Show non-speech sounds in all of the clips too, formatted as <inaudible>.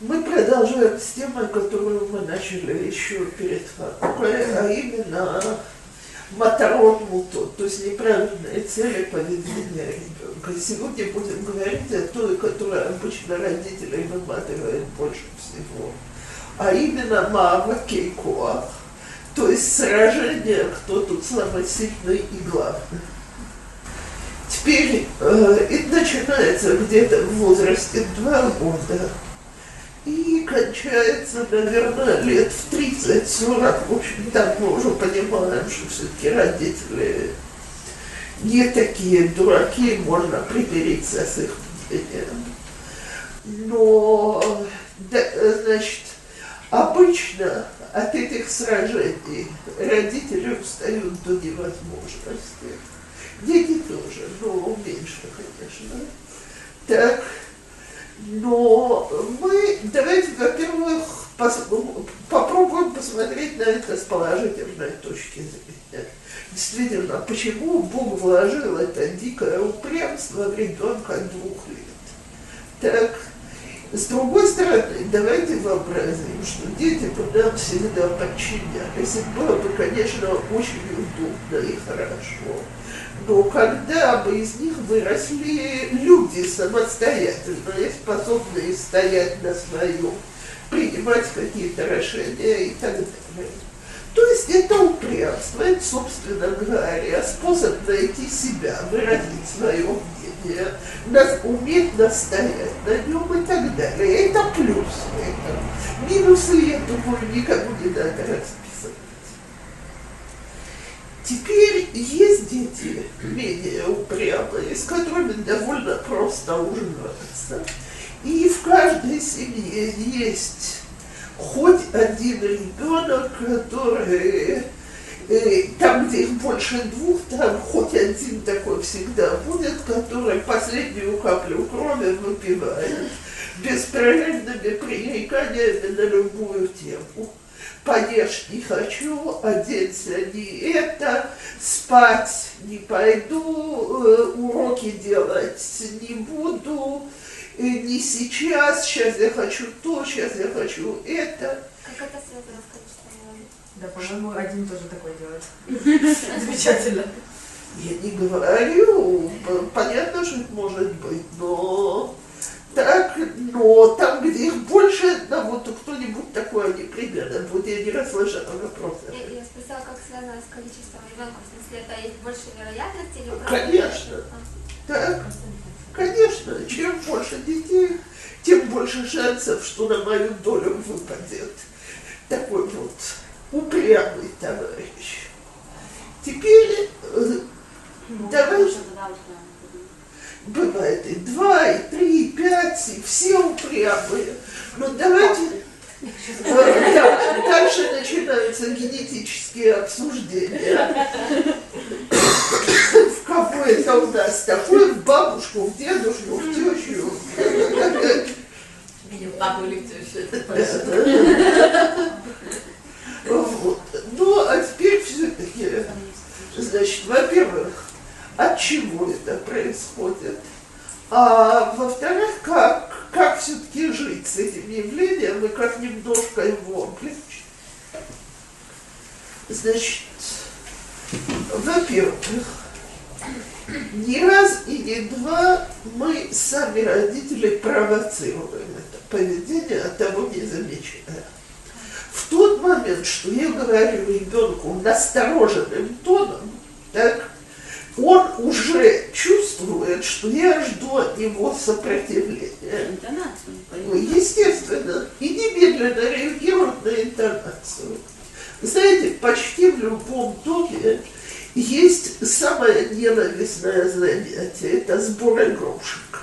Мы продолжаем с темой, которую мы начали еще перед Ханукой, а именно Матарон то есть неправильные цели поведения ребенка. Сегодня будем говорить о той, которая обычно родителей выматывает больше всего, а именно Маава Кейкоах, то есть сражение, кто тут самый сильный и главный. Теперь э, это начинается где-то в возрасте два года и кончается, наверное, лет в 30-40. В общем, так мы уже понимаем, что все-таки родители не такие дураки, можно примириться с их мнением. Но, да, значит, обычно от этих сражений родители устают до невозможности. Дети тоже, но меньше, конечно. Так, но мы, давайте, во-первых, пос, попробуем посмотреть на это с положительной точки зрения. Действительно, почему Бог вложил это дикое упрямство в ребенка двух лет? Так, с другой стороны, давайте вообразим, что дети бы нам всегда подчинялись. Это было бы, конечно, очень удобно и хорошо но когда бы из них выросли люди самостоятельные, способные стоять на своем, принимать какие-то решения и так далее. То есть это упрямство, это, собственно говоря, способ найти себя, выразить свое мнение, уметь настоять на нем и так далее. Это плюс это. Минусы, я думаю, никому не надо расписывать. Теперь есть дети менее упрямые, с которыми довольно просто уживаться. И в каждой семье есть хоть один ребенок, который э, там, где их больше двух, там хоть один такой всегда будет, который последнюю каплю крови выпивает беспрерывными пререканиями на любую тему поешь не хочу, одеться не это, спать не пойду, э, уроки делать не буду, э, не сейчас, сейчас я хочу то, сейчас я хочу это. Как это связано с количеством Да, по-моему, один тоже такой делает. <laughs> Замечательно. Я не говорю, понятно, что это может быть, но так, но там, где их больше одного, то кто-нибудь такое не примерно будет. Я не расслышала вопроса. Я, я спросила, как связано с количеством ребенка. В смысле, это есть больше вероятности или. Конечно. Так, конечно. Чем больше детей, тем больше шансов, что на мою долю выпадет такой вот упрямый товарищ. Теперь э, давай бывает и два, и три, и пять, и все упрямые. Но давайте... Э, да, дальше начинаются генетические обсуждения. В кого это у нас такой? В бабушку, в дедушку, в тещу. Или в папу или в тещу. Вот. Ну, а теперь все-таки, значит, во-первых, от чего это происходит. А во-вторых, как, как все-таки жить с этим явлением и как немножко его облегчить. Значит, во-первых, не раз и не два мы сами, родители, провоцируем это поведение, от того не замечая. В тот момент, что я говорю ребенку настороженным тоном, так, он уже чувствует, что я жду от него сопротивления. Ну, естественно. И немедленно реагирует на интонацию. Знаете, почти в любом доме есть самое ненавистное занятие. Это сбор игрушек.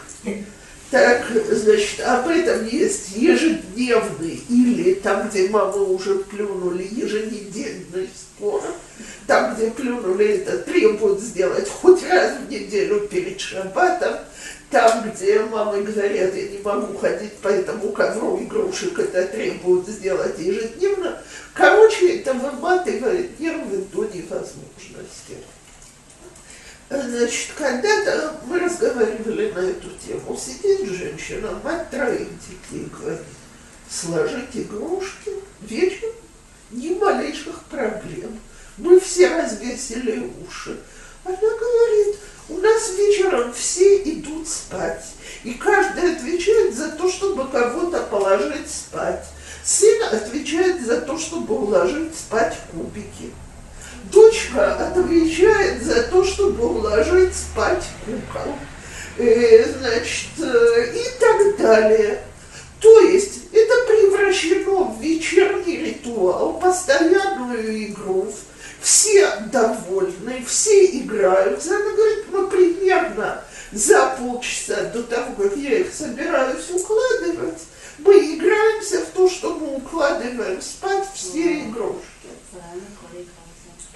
Так, значит, об этом есть ежедневный или там, где мамы уже плюнули, еженедельный спор. Там, где плюнули, это требуют сделать хоть раз в неделю перед шаббатом. Там, где мамы говорят, я не могу ходить по этому ковру игрушек, это требуют сделать ежедневно. Короче, это выматывает нервы до невозможности. Значит, когда-то мы разговаривали на эту тему. Сидит женщина, мать троих детей, говорит, сложить игрушки, вечером ни малейших проблем. Мы все развесили уши. Она говорит, у нас вечером все идут спать, и каждый отвечает за то, чтобы кого-то положить спать. Сын отвечает за то, чтобы уложить спать кубики. Дочка отвечает за то, чтобы уложить спать кукол. Э, значит, э, и так далее. То есть это превращено в вечерний ритуал, постоянную игру. Все довольны, все играют. Она говорит, мы примерно за полчаса до того, как я их собираюсь укладывать, мы играемся в то, что мы укладываем спать все игрушки.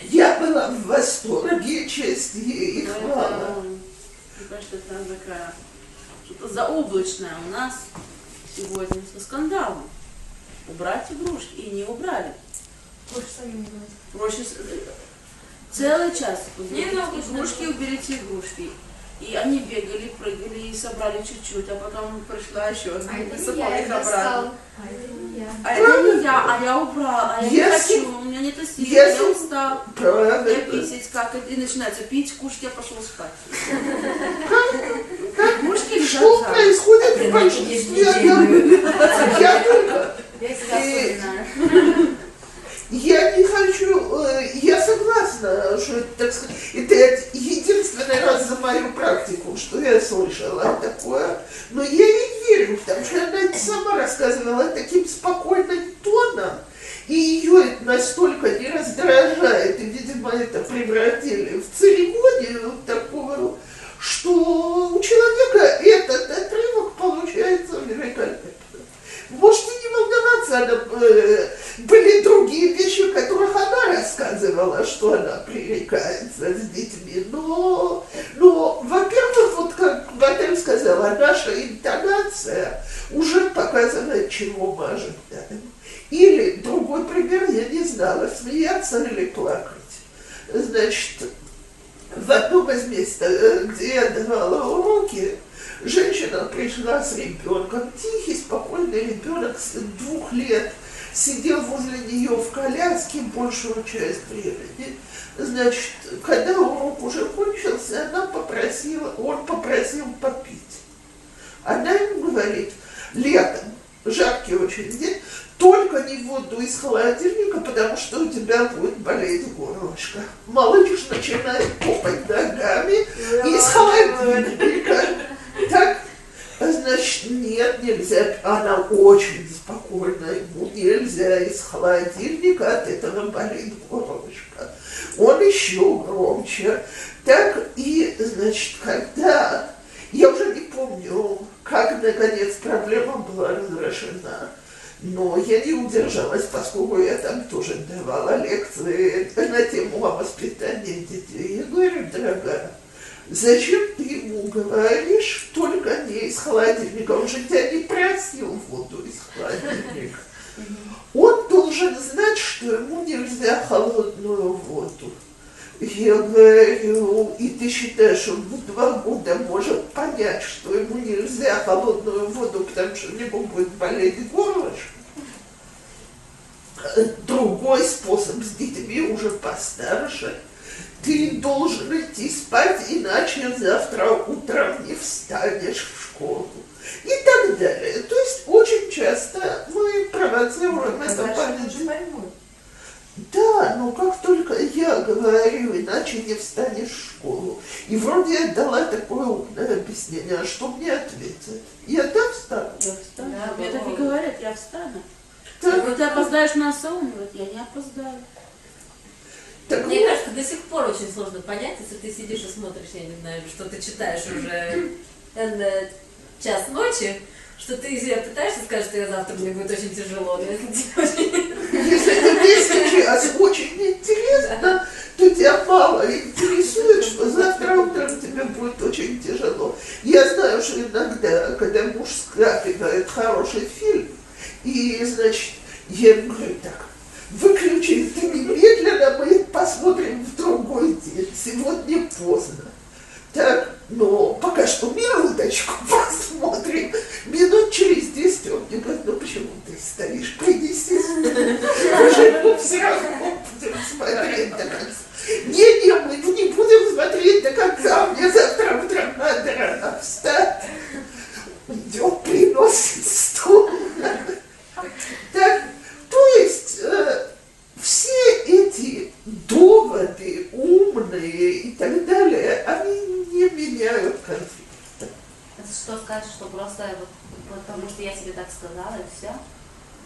Я была в восторге, честь ей и хвала. Что это такая что-то заоблачное у нас сегодня со скандалом. Убрать игрушки. И не убрали. Лучше самим. Проще с- э, целый час. Не, уберите ну, игрушки, уберите игрушки. И они бегали, прыгали и собрали чуть-чуть, а потом пришла еще одна А и не высыпала я их обратно. достал. А это не я. А это не я, а я убрала, а я не Если- хочу, у меня нет сил, я устал. Я Правильно. писать как, и начинается пить, кушать, я пошел спать. Что происходит в большинстве? Я Я не хочу, э, я согласна, что это, так сказать, это единственный раз за мою практику, что я слышала такое, но я ей верю, потому что она сама рассказывала таким спокойным тоном, и ее это настолько не раздражает, и, видимо, это превратили в церемонию такую, что у человека этот отрывок получается великолепно. Можете не волноваться, она, э, были другие вещи, которых она рассказывала, что она пререкается с детьми. Но, но во-первых, вот как Вадим сказала, наша интонация уже показывает, чего мы ожидаем. Или, другой пример, я не знала, смеяться или плакать. Значит, в одном из мест, э, где я давала уроки, женщина пришла с ребенком, тихий, спокойный ребенок с двух лет, сидел возле нее в коляске большую часть времени. Значит, когда урок уже кончился, она попросила, он попросил попить. Она ему говорит, летом, жаркий очень день, только не воду из холодильника, потому что у тебя будет болеть горлышко. Малыш начинает топать ногами из холодильника. Так, значит, нет, нельзя. Она очень спокойна, ему нельзя из холодильника, от этого болит горлышко. Он еще громче. Так, и, значит, когда, я уже не помню, как, наконец, проблема была разрешена, но я не удержалась, поскольку я там тоже давала лекции на тему о воспитании детей. Я говорю, дорогая, зачем ты ему говоришь только не из холодильника? Он же тебя не просил воду из холодильника. Он должен знать, что ему нельзя холодную воду. Я говорю, и ты считаешь, он в два года может понять, что ему нельзя холодную воду, потому что у него будет болеть горлышко? Другой способ с детьми уже постарше. Ты должен идти спать, иначе завтра утром не встанешь в школу. И так далее. То есть очень часто мы провоцируем это Дальше они поведение. уже поймут. Да, но как только я говорю, иначе не встанешь в школу. И вроде я дала такое умное объяснение, а что мне ответить? Я да встану. Я встану. Да, Мне так и говорят, я встану. Так, Если ты опоздаешь на САУ, он говорит, я не опоздаю. так Мне вот, кажется, до сих пор очень сложно понять, если ты сидишь и смотришь, я не знаю, что ты читаешь уже э, час ночи, что ты пытаешься сказать, что я завтра мне будет очень тяжело, но <laughs> если тебе очень- сейчас очень интересно, то тебя мало интересует, что завтра утром тебе будет очень тяжело. Я знаю, что иногда, когда муж скапливает хороший фильм, и, значит, я говорю так, выключи это немедленно, мы посмотрим в другой день, сегодня поздно. Так, но пока что минуточку <laughs> посмотрим. Минут через 10 он мне говорит, ну почему ты стоишь, принеси. <laughs> Уже мы все равно будем смотреть до конца. Не-не, мы не будем смотреть до конца, мне завтра утром надо рано встать. Идет, приносит стул. Так, то есть э, все эти доводы умные и так далее, они не меняют конфликт. Это что скажешь, что просто вот потому что я тебе так сказала, и все?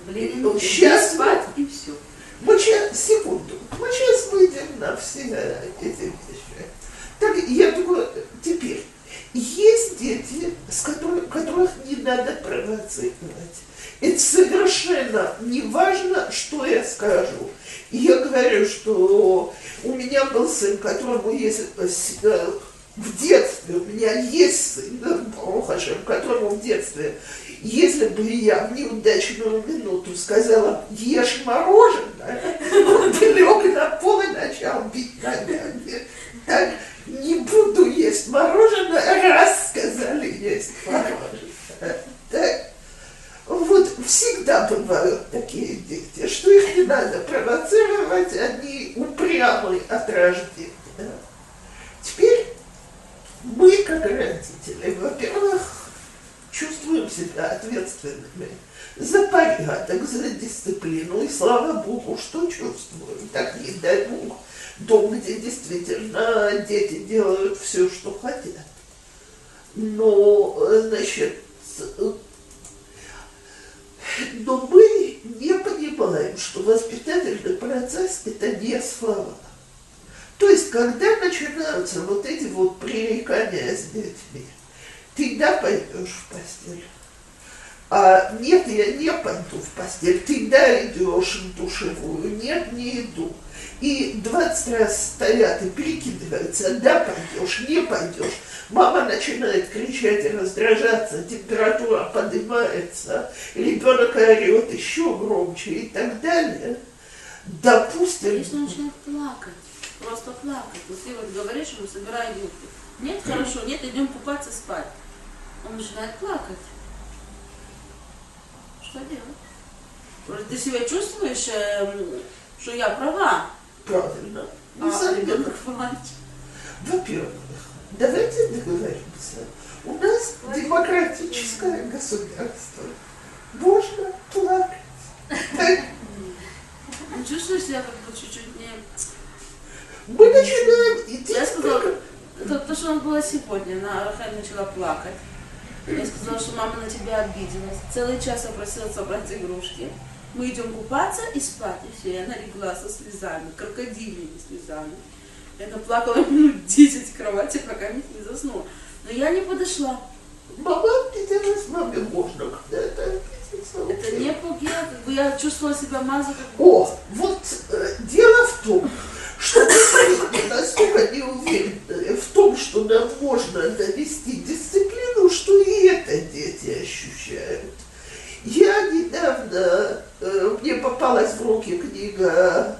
Блин, Ну, щас спать, и все. Мы сейчас, секунду, мы сейчас выйдем на все эти вещи. Так, я думаю, теперь, есть дети, с которых, которых не надо провоцировать. Это совершенно не важно, что я скажу. Я говорю, что у меня был сын, которому есть э, в детстве, у меня есть сын, Бахашем, которому в детстве, если бы я в неудачную минуту сказала, ешь мороженое, он бы лег на пол и начал бить ногами. Так, не буду есть мороженое, раз сказали есть мороженое. Так, вот всегда бывают такие дети, что их не надо провоцировать, они упрямы от рождения. Теперь мы, как родители, во-первых, чувствуем себя ответственными за порядок, за дисциплину, и слава Богу, что чувствуем. Так не дай Бог, дом, где действительно дети делают все, что хотят. Но, значит, но мы не понимаем, что воспитательный процесс – это не слова. То есть, когда начинаются вот эти вот пререкания с детьми, ты да пойдешь в постель, а нет, я не пойду в постель, ты да идешь в душевую, нет, не иду. И 20 раз стоят и перекидываются, да пойдешь, не пойдешь. Мама начинает кричать и раздражаться, температура поднимается, ребенок орет еще громче и так далее. Допустим... Если он начинает плакать, просто плакать. Вот ты вот говоришь ему, собирай юбки. Нет, хорошо, нет, идем купаться, спать. Он начинает плакать. Что делать? Ты себя чувствуешь, эм, что я права, Правильно. а Несомненно. ребенок плачет. Во-первых, давайте договоримся. У нас демократическое государство. Можно плакать. Так, Он чувствует себя как бы чуть-чуть не... Мы начинаем идти. Я сказала, это то, что у нас было сегодня, она Рахаль начала плакать. Я сказала, что мама на тебя обиделась. Целый час я просила собрать игрушки. Мы идем купаться и спать, и все. И она легла со слезами, крокодильными слезами. И она плакала <laughs> минут 10 в кровати, пока не заснула. Но я не подошла. Мама обиделась, маме можно когда-то обидеться. Это окей. не как бы я чувствовала себя маза как О, вот э, дело в том, что мы настолько не уверены в том, что нам можно довести дисциплину, что и это дети ощущают. Я недавно, э, мне попалась в руки книга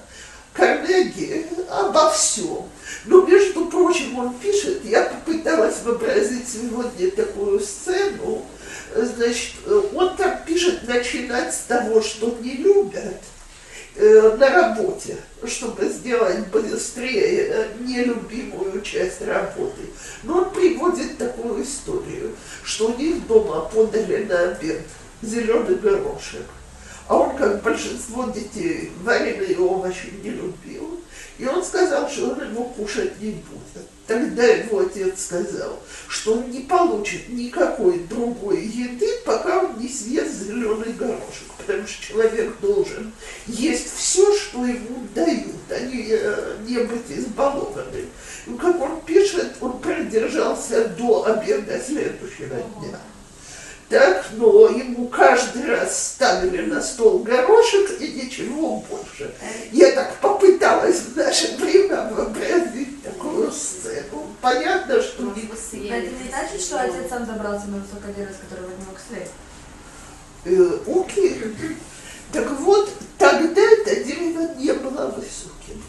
Карнеги обо всем. Но, между прочим, он пишет, я попыталась вообразить сегодня такую сцену, значит, э, он там пишет начинать с того, что не любят, э, на работе, чтобы сделать быстрее э, нелюбимую часть работы. Но он приводит такую историю, что у них подали на обед зеленый горошек. А он, как большинство детей, вареные овощи не любил. И он сказал, что он его кушать не будет. Тогда его отец сказал, что он не получит никакой другой еды, пока он не съест зеленый горошек. Потому что человек должен есть все, что ему дают, а не, не быть избалованным. И как он пишет, он продержался до обеда следующего дня. Так, но ему каждый раз ставили на стол горошек и ничего больше. Я так попыталась в наше время вообразить такую сцену. Понятно, что не... Это не значит, что отец сам добрался на высокодеры, с которого не мог слезть. Э, окей. Так вот, тогда это дерево не было высоким.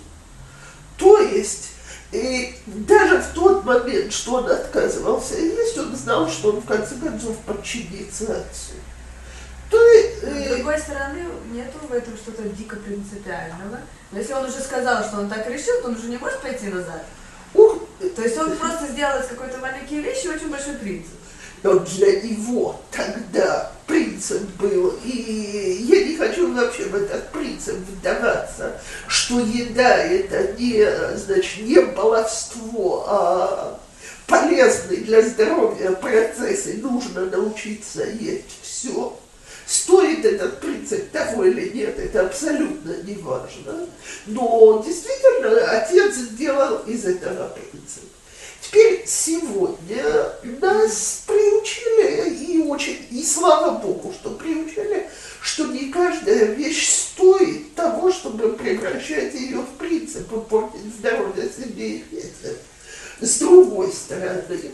То есть И даже в тот момент, что он отказывался есть, он знал, что он в конце концов подчинится отцу. То С э, другой стороны, нету в этом что-то дико принципиального. Но если он уже сказал, что он так решил, то он уже не может пойти назад. ух, То есть он просто сделал из какой-то маленькие вещи очень большой принцип. Но для него тогда принцип был, и я не хочу вообще в этот принцип вдаваться, что еда это не, значит, не баловство, а полезный для здоровья процесс, и нужно научиться есть все. Стоит этот принцип того или нет, это абсолютно не важно. Но действительно отец сделал из этого принцип. Теперь сегодня нас приучили, и очень, и слава Богу, что приучили, что не каждая вещь стоит того, чтобы превращать ее в принцип и портить здоровье себе и детям. С другой стороны,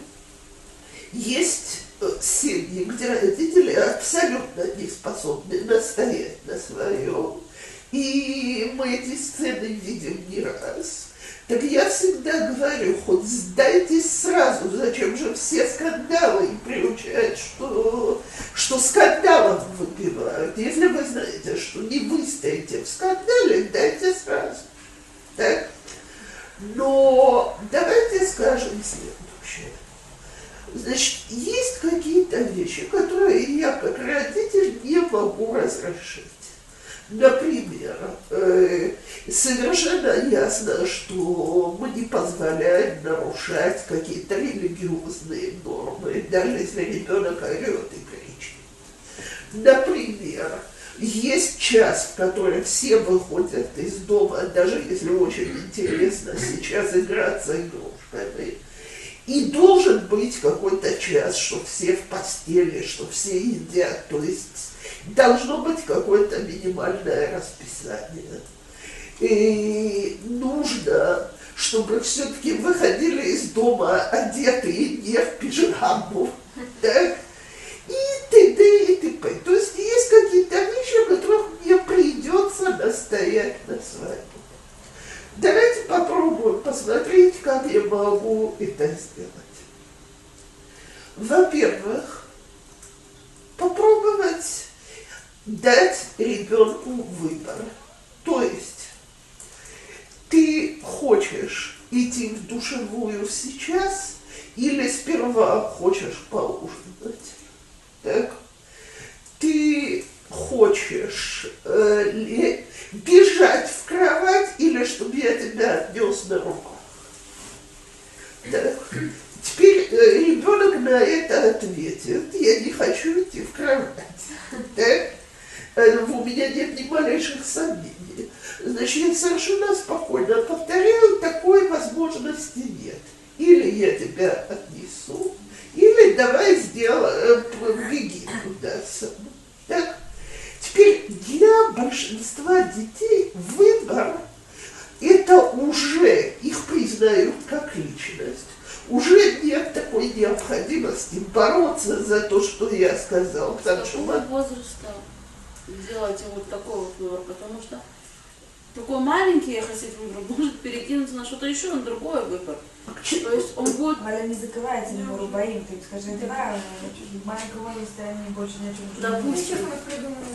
есть э, семьи, где родители абсолютно не способны настоять на своем. И мы эти сцены видим не раз. Так я всегда говорю, хоть сдайтесь сразу, зачем же все скандалы и приучать, что, что скандалов выпивают. Если вы знаете, что не выстоите в скандале, дайте сразу. Так? Но давайте скажем следующее. Значит, есть какие-то вещи, которые я как родитель не могу разрешить. Например, э, совершенно ясно, что мы не позволяем нарушать какие-то религиозные нормы, даже если ребенок орет и кричит. Например, есть час, в который все выходят из дома, даже если очень интересно сейчас играться игрушками. И должен быть какой-то час, что все в постели, что все едят. То есть должно быть какое-то минимальное расписание. И нужно, чтобы все-таки выходили из дома одетые не в пижаму. Так? И т.д. и т.п. То есть есть какие-то вещи, о которых мне придется настоять на своем. Давайте попробуем посмотреть, как я могу это сделать. Во-первых, попробовать дать ребенку выбор. То есть ты хочешь идти в душевую сейчас или сперва хочешь поужинать. Так? Ты хочешь э, ли- бежать в кровать или чтобы я тебя отнес на руку. Так. Теперь э, ребенок на это ответит, я не хочу идти в кровать. Так? Э, У меня нет ни малейших сомнений. Значит, я совершенно спокойно повторяю, такой возможности нет. Или я тебя отнесу, или давай сделаем, беги туда сам. Так? Теперь для большинства детей выбор это уже их признают как личность. Уже нет такой необходимости бороться за то, что я сказал. Потому что какого возраста делайте вот такой вот выбор, потому что такой маленький, я хотел выбор, может перекинуться на что-то еще, на другой выбор. То есть он будет Валя не закрывается на Рубаим, ты им скажи, да, в маленьком возрасте они больше ни о чем не Допустим,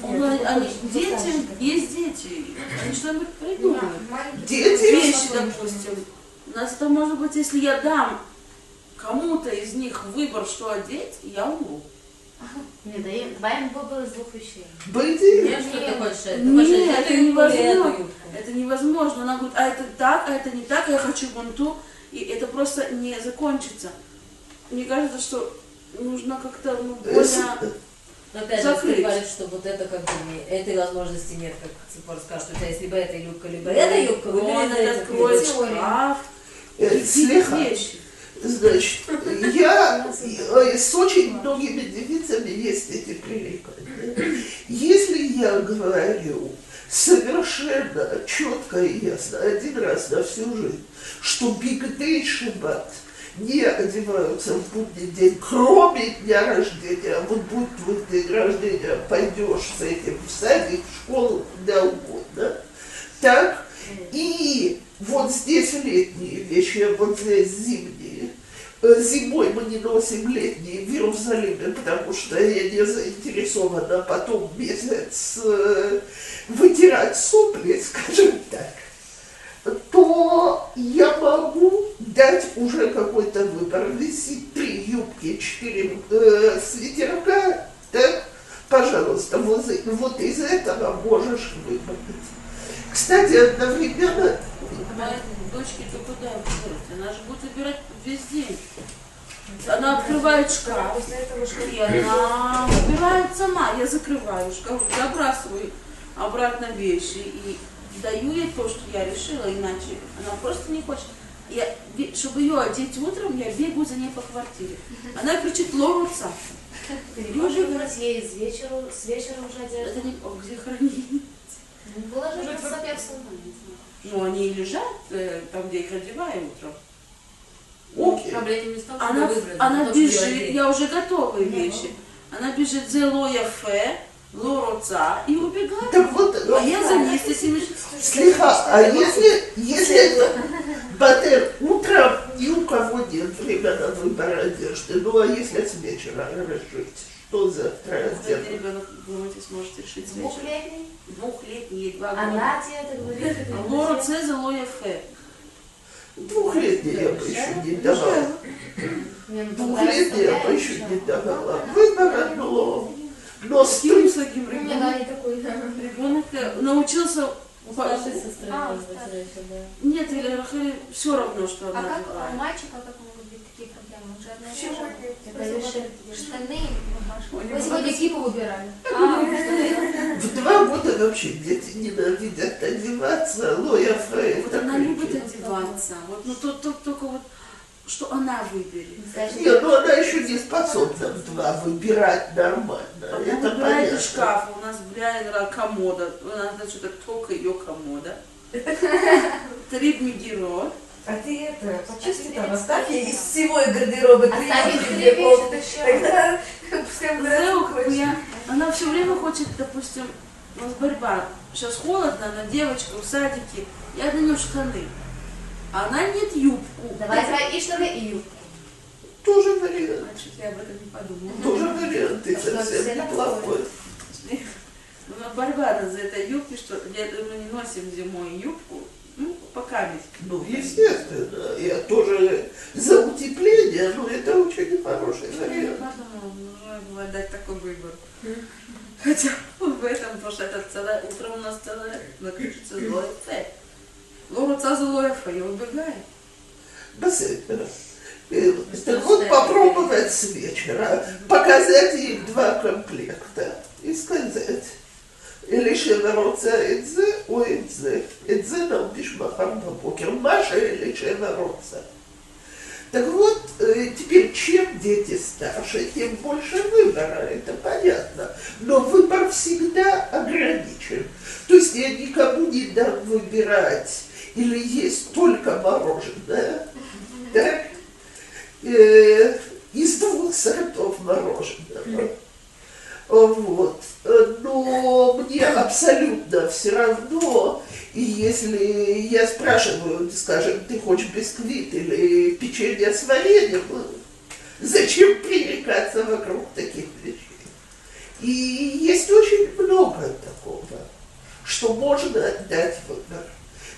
он, они, дети, есть дети, они что-нибудь придумают. дети Вещи, допустим. У нас это может быть, если я дам кому-то из них выбор, что одеть, я умру. Не, да им- твоим выбор из двух вещей. были Нет, что ты хочешь? Ты Нет, хочешь это эту невозможно. Это невозможно. Она говорит, а это так, а это не так, а я хочу вон ту. И это просто не закончится. Мне кажется, что нужно как-то ну, Э, более... Но опять же, Закрыть. ты говоришь, что вот это как бы не, этой возможности нет, как Цепор скажет, у тебя есть либо эта юбка, либо эта юбка, выбери Он за эту. откроет теория. шкаф, э, какие слегка. вещи. Значит, я э, с очень многими девицами есть эти пререкания. Если я говорю совершенно четко и ясно, один раз на всю жизнь, что бигдей шаббат не одеваются в будний день, кроме дня рождения, а вот будет твой день рождения, пойдешь с этим в садик, в школу, куда угодно, так, И вот здесь летние вещи, а вот здесь зимние. Э, Зимой мы не носим летние в Иерусалиме, потому что я не заинтересована потом месяц э, вытирать сопли, <laughs> скажем так то я могу дать уже какой-то выбор. Висит три юбки, четыре э, свитерка, так, пожалуйста, вот, вот из этого можешь выбрать. Кстати, одновременно, Моей дочке-то куда выбирать? Она же будет выбирать весь день. Она открывает шкаф, После этого и она выбирает сама. Я закрываю шкаф, забрасываю обратно вещи и даю ей то, что я решила, иначе она просто не хочет. Я, чтобы ее одеть утром, я бегаю за ней по квартире. Она кричит лоруца. Можешь выбрать ей с вечера, с вечера уже одежду? Это не о, где хранить. Положи Может, на вы- соперсу. Ну, они и лежат э, там, где их одеваю утром. окей. Проблема не в том, чтобы Она, выбрать, она а в том, чтобы её бежит, я уже готовые вещи. Она бежит зело яфе, лороца и убегает. Так вот, А я за ней с этими... слегка, а если, если это Батер, утром ни у кого нет времени на выбор одежды, ну а если с вечера решить, что Этот одену? ребенок, думаете, сможет решить с вечера? Двухлетний? Двухлетний, два А года. Надя это говорит. А Лороце зело яфе. Двухлетний я бы еще не давала. На Двухлетний я бы еще не давала. Выбора, но, но С стрит с таким ребенком? да, не такой. Ребенок научился... Старшей сестры, А. Нет, или все равно, что А она как у мальчика, как могут проблемы? Уже одна. Это решили. Штаны? У Мы сегодня кипу выбирали. А, в два года вообще дети ненавидят одеваться, Лоя Фрей. Вот она любит одеваться. Вот, ну, то- только вот, что она выберет. Нет, ну она еще не способна в два выбирать нормально. Она Это выбирает понятно. из шкафа. У нас бляйнера комода. Она, значит, это только ее комода. <laughs> Три бмигеро. А ты это, почисти там, оставь ей из всего гардероба три вещи? Тогда пускай убирает Зеу, какой-то. я- Она все время хочет, допустим, у нас борьба. Сейчас холодно, она девочка в садике. Я нее штаны. А она нет юбку. Давай, давай, и штаны, и юбку. Тоже вариант. Значит, я об этом не подумала. <laughs> Тоже вариант. Ты А совсем все неплохой. Ну, борьба за этой юбки, что я, мы не носим зимой юбку, ну, пока ведь. Ну, естественно. Я тоже за утепление, но это очень хороший Я вариант. подумала, нужно было дать такой выбор. Хотя в этом, потому что это целое, утром у нас целое, наключится злое Ф. Лоруца злое я. Э, Что Так вот попробовать с вечера, показать им два комплекта и сказать, или шевороца эдзе, о эдзе, эдзе наупиш махар бабокер, Маша или шевороца. Так вот, э, теперь чем дети старше, тем больше выбора, это понятно. Но выбор всегда ограничен. То есть я никому не дам выбирать или есть только мороженое, так? Э, из двух сортов мороженого. Вот. Э, Но мне абсолютно все равно, и если я спрашиваю, скажем, ты хочешь бисквит или печенье с вареньем, ну, зачем пререкаться вокруг таких вещей? И есть очень много такого, что можно дать выбор.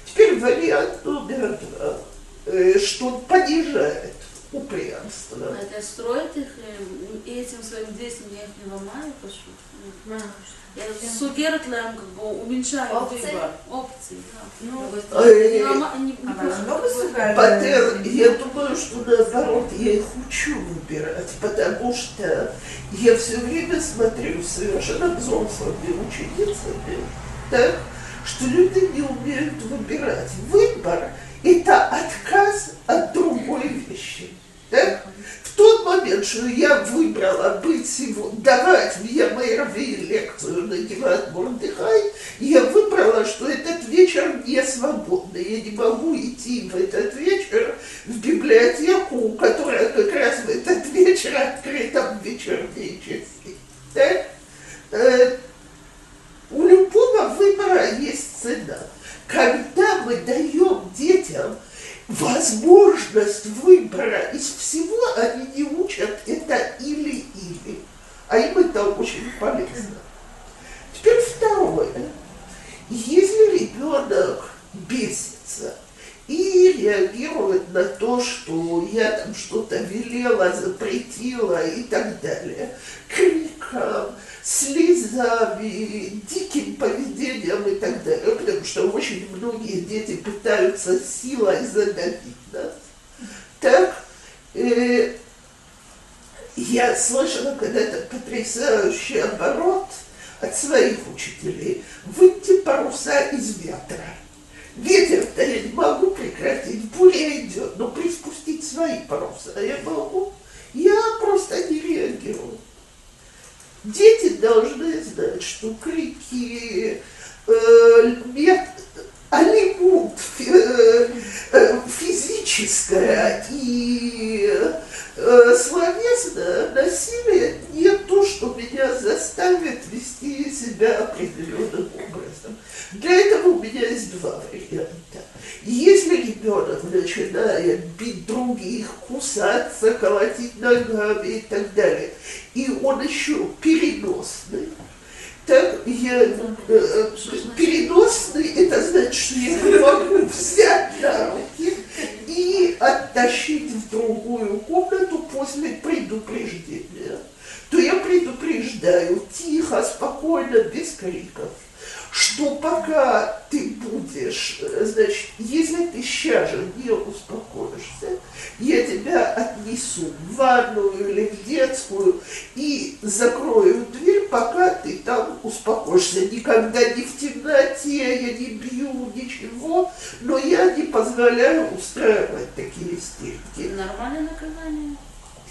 Теперь вариант номер два, э, что понижает упрямство. Это строит их, э, и этим своим действием я их не ломаю, прошу. Я сугерт лям, как бы уменьшаю Опции? выбор. Опции, да. Ну, Э, а я думаю, что наоборот, я их учу выбирать, потому что я все время смотрю совершенно взрослыми ученицами, так, что люди не умеют выбирать. Выбор – это отказ от другой вещи. Так? В тот момент, что я выбрала быть сегодня, давать в Ямейрове лекцию на Геват Мордыхай, я выбрала, что этот вечер не свободный. Я не могу идти в этот вечер в библиотеку, которая как раз в этот вечер открыта в вечерние часы. Так? Э, у любого выбора есть цена. Когда возможность выбора из всего они не учат это или-или. А им это очень полезно. Теперь второе. Если ребенок бесится и реагирует на то, что я там что-то велела, запретила и так далее, криком, слезами, диким поведением и так далее, потому что очень многие дети пытаются силой задавить нас. Так, э, я слышала когда-то потрясающий оборот от своих учителей. Выйти паруса из ветра. Ветер-то я не могу прекратить, буря идет, но приспустить свои паруса я могу. Я просто не реагирую. Дети должны знать, что крики, э, алимут, э, э, физическое и э, словесное насилие не то, что меня заставит вести себя определенным образом. Для этого у меня есть два варианта. Если ребенок начинает бить других, кусаться, колотить ногами и так далее, и он еще переносный, так я э, э, переносный, это значит, что я не могу взять на руки и оттащить в другую комнату после предупреждения. То я предупреждаю тихо, спокойно, без криков что пока ты будешь, э, значит, если ты сейчас же не успокоишься, я тебя отнесу в ванную или в детскую и закрою дверь, пока ты там успокоишься. Никогда не в темноте, я не бью, ничего, но я не позволяю устраивать такие истерики. Нормальное наказание.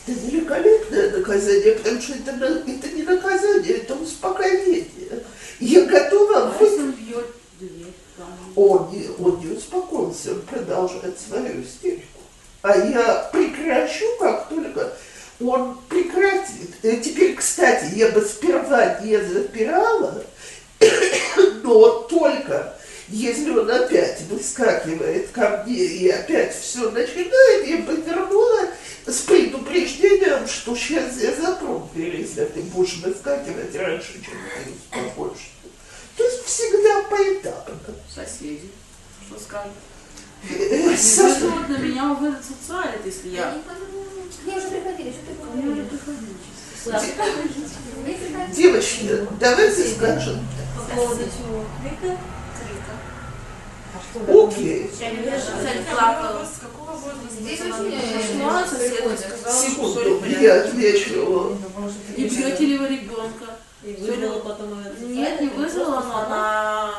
Это великолепное наказание, потому что это, это не наказание, это успокоение. Я готова А если он бьет дверь? Он не, он не успокоился, он продолжает свою истерику. А я прекращу, как только он прекратит. И теперь, кстати, я бы сперва не запирала, <coughs> но только если он опять выскакивает ко мне и опять все начинает, я бы вернула с предупреждением, что сейчас я запру дверь, если ты будешь выскакивать раньше, чем ты успокоишься. То есть всегда поэтапно. Соседи. Что скажут? Э, Не со- вызовут на меня в этот социалит, если Я я... уже приходили, что ты мне уже приходили? Девочки, давайте скажем По поводу чего? Крика? А что так. Окей. Здесь очень... Секунду, я отвечу. И бьете ли вы ребенка? И вызвала потом этот Нет, не вызвала, но она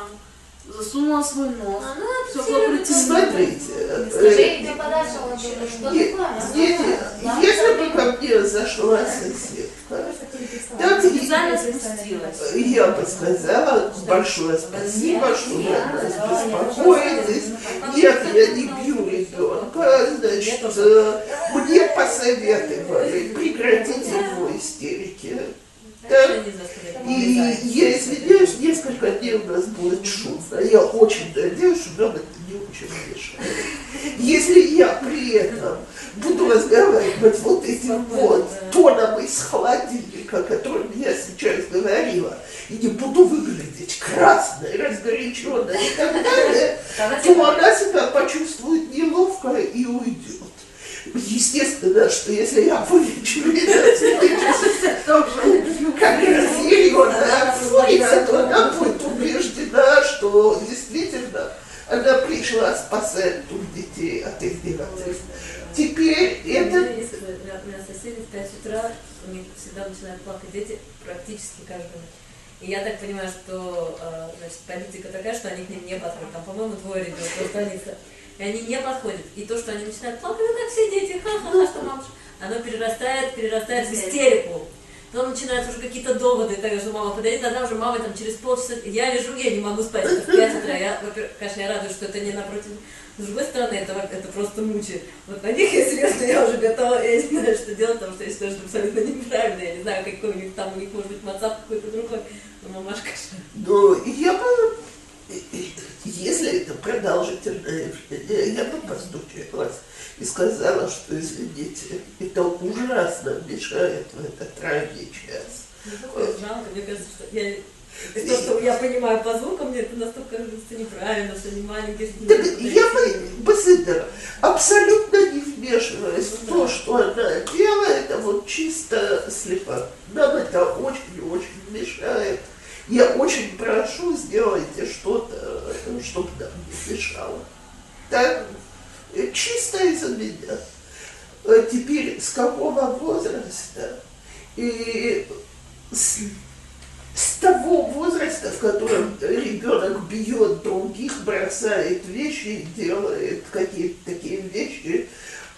засунула свой нос. А, ну, Все было. Смотрите, Скажи, я тебе подальше. Что дети, если бы ко мне зашла соседка, так спустилась. я бы сказала большое спасибо, что вы о нас беспокоитесь. Нет, я не бью ребенка, значит, э, мне посоветовали прекратить его истерики. Заставляет? И я извиняюсь, несколько дней у нас будет шумно. Я очень надеюсь, что нам это не очень мешает. Если я при этом буду разговаривать вот этим вот тоном из холодильника, о котором я сейчас говорила, и не буду выглядеть красной, разгоряченной и так далее, то она себя почувствует неловко и уйдет. Естественно, что если я вылечу как разъяренная фурица, то она будет убеждена, что действительно она пришла спасать тут детей от издевательств. Теперь У меня это... э, у меня соседи в 5 утра, у них всегда начинают плакать дети практически каждый ночь. И я так понимаю, что э, значит, политика такая, что они к ним не подходят. Там, по-моему, двое ребенок, просто они и они не подходят. И то, что они начинают плакать, ну как все дети, ха-ха-ха, что мамочка, оно перерастает, перерастает в истерику. Потом начинаются уже какие-то доводы, так что мама подойдет, а там уже мама там через полчаса, я лежу, я не могу спать, это в 5 утра. Я, конечно, я радуюсь, что это не напротив. С другой стороны, это, это просто мучает. Вот на них, <laughs> если честно, я уже готова, я не знаю, что делать, потому что я считаю, что абсолютно неправильно. Я не знаю, какой у них там, у них может быть WhatsApp какой-то другой. Но мамашка Ну, я. Если это продолжительное время я бы постучалась и сказала, что, извините, это ужасно мешает в этот ранний час. Такое жалко, мне кажется, что я... То, что я понимаю по звукам, мне это настолько кажется неправильно, что они маленькие. не я бы, Басыдер, абсолютно не вмешиваясь в то, что она делает, а вот чисто слепо. Нам это очень-очень мешает. Я очень прошу, сделайте что-то, чтобы нам не мешало. Так, э, чисто из-за меня. Э, Теперь с какого возраста? И с, с того возраста, в котором ребенок бьет других, бросает вещи делает какие-то такие вещи,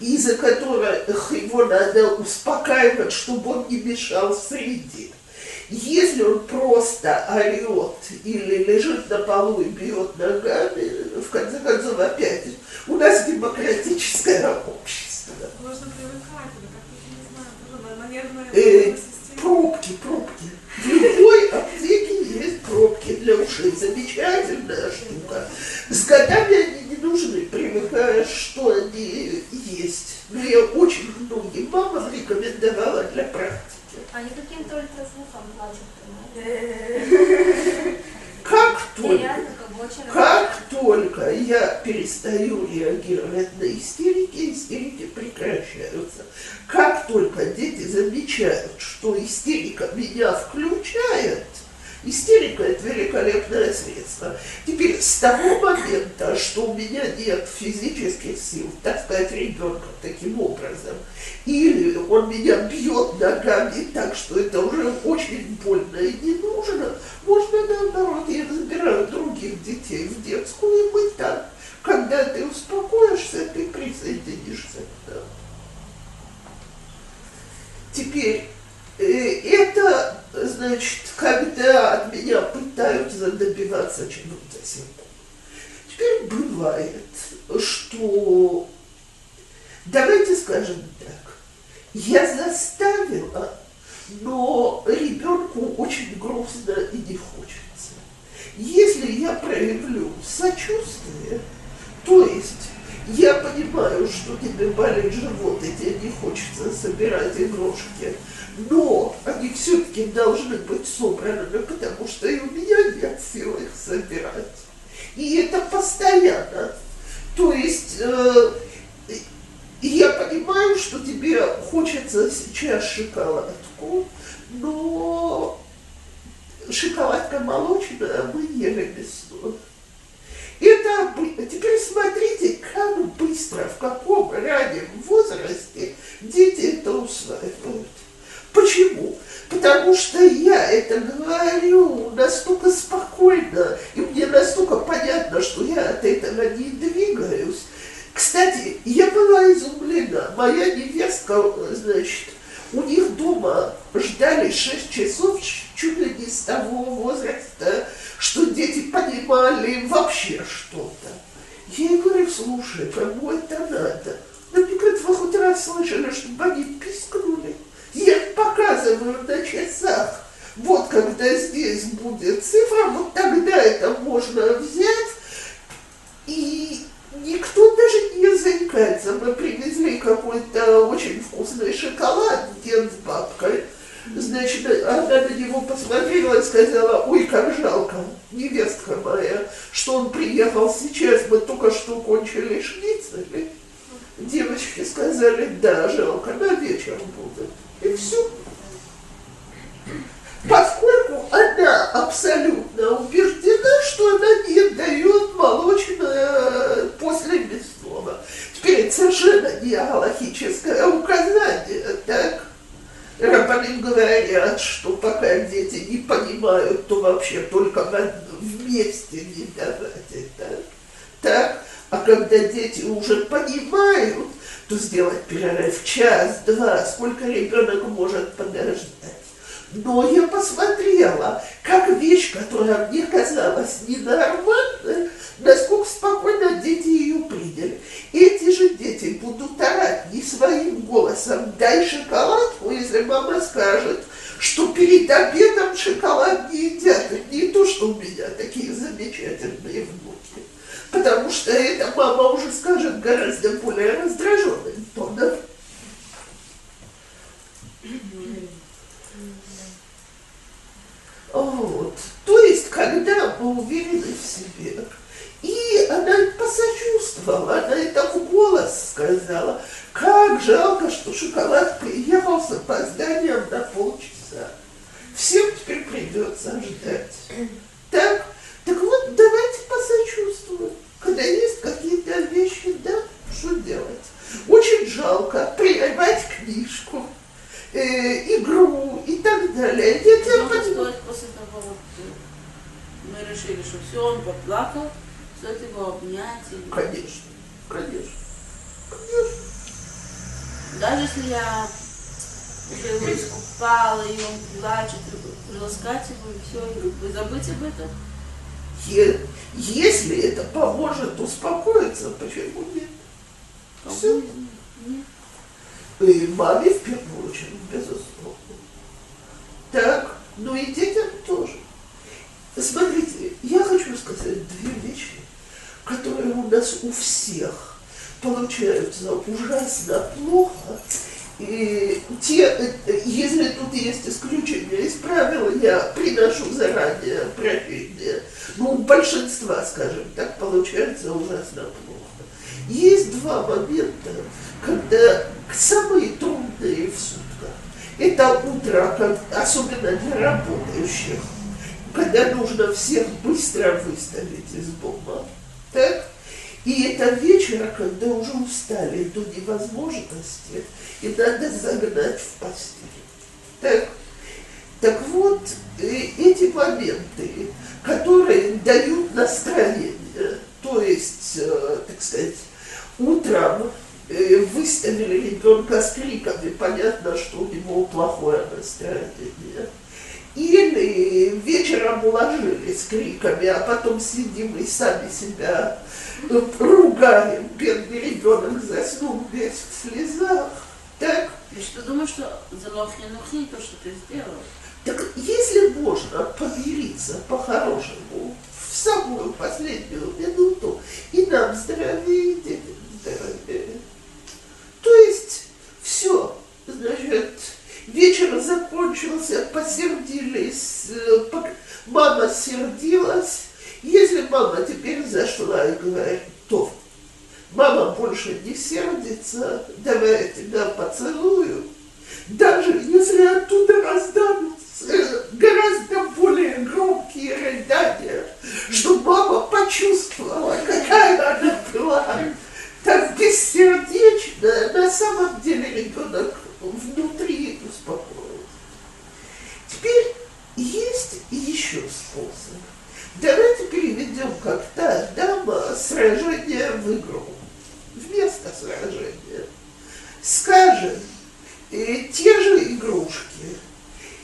из-за которых его надо успокаивать, чтобы он не мешал среде. Если он просто орет или лежит на полу и бьет ногами, в конце концов опять у нас демократическое общество. Можно привыкать, это как-то, не знаю, Э. Пробки, пробки. В любой аптеке есть пробки для ушей. Замечательная штука. С годами они не нужны, привыкаешь, что они есть. Но я очень многим мамам рекомендовала для практики. Они каким-то ультразвуком плачут, понимаете? <laughs> Как И только, реально как бы очень как только я перестаю реагировать на истерики, истерики прекращаются. Как только дети замечают, что истерика меня включает, истерика – это великолепное средство. Теперь с того момента, что у меня нет физических сил таскать ребенка таким образом, или он меня бьет ногами так, что это уже очень больно и не нужно, можно наоборот, я забираю других детей в детскую, и мы там, когда ты успокоишься, ты присоединишься к нам. Теперь, э, это, значит, когда от меня пытаются добиваться чего-то силком. Теперь бывает, что, давайте скажем так, я заставила, но ребенку очень грустно и не хочется. Если я проявлю сочувствие, то есть я понимаю, что тебе болит живот, и тебе не хочется собирать игрушки, но они все-таки должны быть собраны, потому что и у меня нет сил их собирать. И это постоянно. То есть э, я понимаю, что тебе хочется сейчас шоколадку, но шоколадка молочная мы ели весной. Это теперь смотрите, как быстро, в каком раннем возрасте дети это усваивают. Почему? Потому что я это говорю настолько спокойно, и мне настолько понятно, что я от этого не двигаюсь. Кстати, я была изумлена. Моя невестка, значит, у них дома ждали 6 часов чуть ли не с того возраста, что дети понимали вообще что-то. Я ей говорю, слушай, кому это надо? Говорят, вы хоть раз слышали, чтобы они пискнули? Я показываю на часах. Вот когда здесь будет цифра, вот тогда это можно взять. И никто даже не заикается. Мы привезли какой-то очень вкусный шоколад, дед с бабкой. Значит, она на него посмотрела и сказала, ой, как жалко, невестка моя, что он приехал сейчас, мы только что кончили шницели. Девочки сказали, да, жалко, на вечер будет. И все. Поскольку она абсолютно убеждена, что она не дает молочное после мясного. Теперь это совершенно не галахическое указание, так? Рабаним говорят, что пока дети не понимают, то вообще только вместе не давать это. Так? А когда дети уже понимают, то сделать перерыв час-два, сколько ребенок может подождать. Но я посмотрела, как вещь, которая мне казалась ненормальной, насколько спокойно дети ее приняли. Эти же дети будут орать не своим голосом, дай шоколадку, если мама скажет, что перед обедом шоколад не едят. Не то, что у меня такие замечательные внуки. Потому что эта мама уже скажет гораздо более раздраженным тоном. Вот. То есть, когда мы уверены в себе, и она посочувствовала, она это в голос сказала, как жалко, что шоколад приехал с опозданием на полчаса. Всем теперь придется ждать. Так, так вот, давайте посочувствуем. Когда есть какие-то вещи, да, что делать? Очень жалко прерывать книжку, э, игру и так далее. Я тебя Можно понимаю. сказать, после того, вот э, мы решили, что все, он поплакал, стоит его обнять. или- Конечно, конечно, конечно. Даже если я уже его искупала, и он плачет, и приласкать его, и все, и бы забыть об этом. Если это поможет успокоиться, почему нет? Них? Нет. И маме в первую очередь, безусловно. Так, ну и детям тоже. Смотрите, я хочу сказать две вещи, которые у нас у всех получаются ужасно плохо. И те, если тут есть исключения из правил, я приношу заранее прощение. Ну, у большинства, скажем так, получается ужасно плохо. Есть два момента, когда самые трудные в сутках. Это утро, особенно для работающих, когда нужно всех быстро выставить из дома. Так? И это вечер, когда уже устали до невозможности, и надо загнать в постель. Так, так вот, э, эти моменты, которые дают настроение, то есть, э, так сказать, утром э, выставили ребенка с криками, понятно, что у него плохое настроение. Или вечером уложили с криками, а потом сидим и сами себя ругаем. Бедный ребенок заснул весь в слезах. Так, Я что думаю, что за лохи то, что ты сделал. так если можно помириться по-хорошему в самую последнюю минуту, и нам здоровее, и детям То есть все, значит, вечер закончился, посердились, э, мама сердилась. Если мама теперь зашла и говорит, то мама больше не сердится, давай я тебя поцелую, даже если оттуда раздадутся гораздо более громкие рыдания, чтобы мама почувствовала, какая она была так бессердечная, на самом деле ребенок внутри успокоился. Теперь есть еще способ. Давайте переведем как та дама сражение в игру. Вместо сражения. Скажем, э, те же игрушки,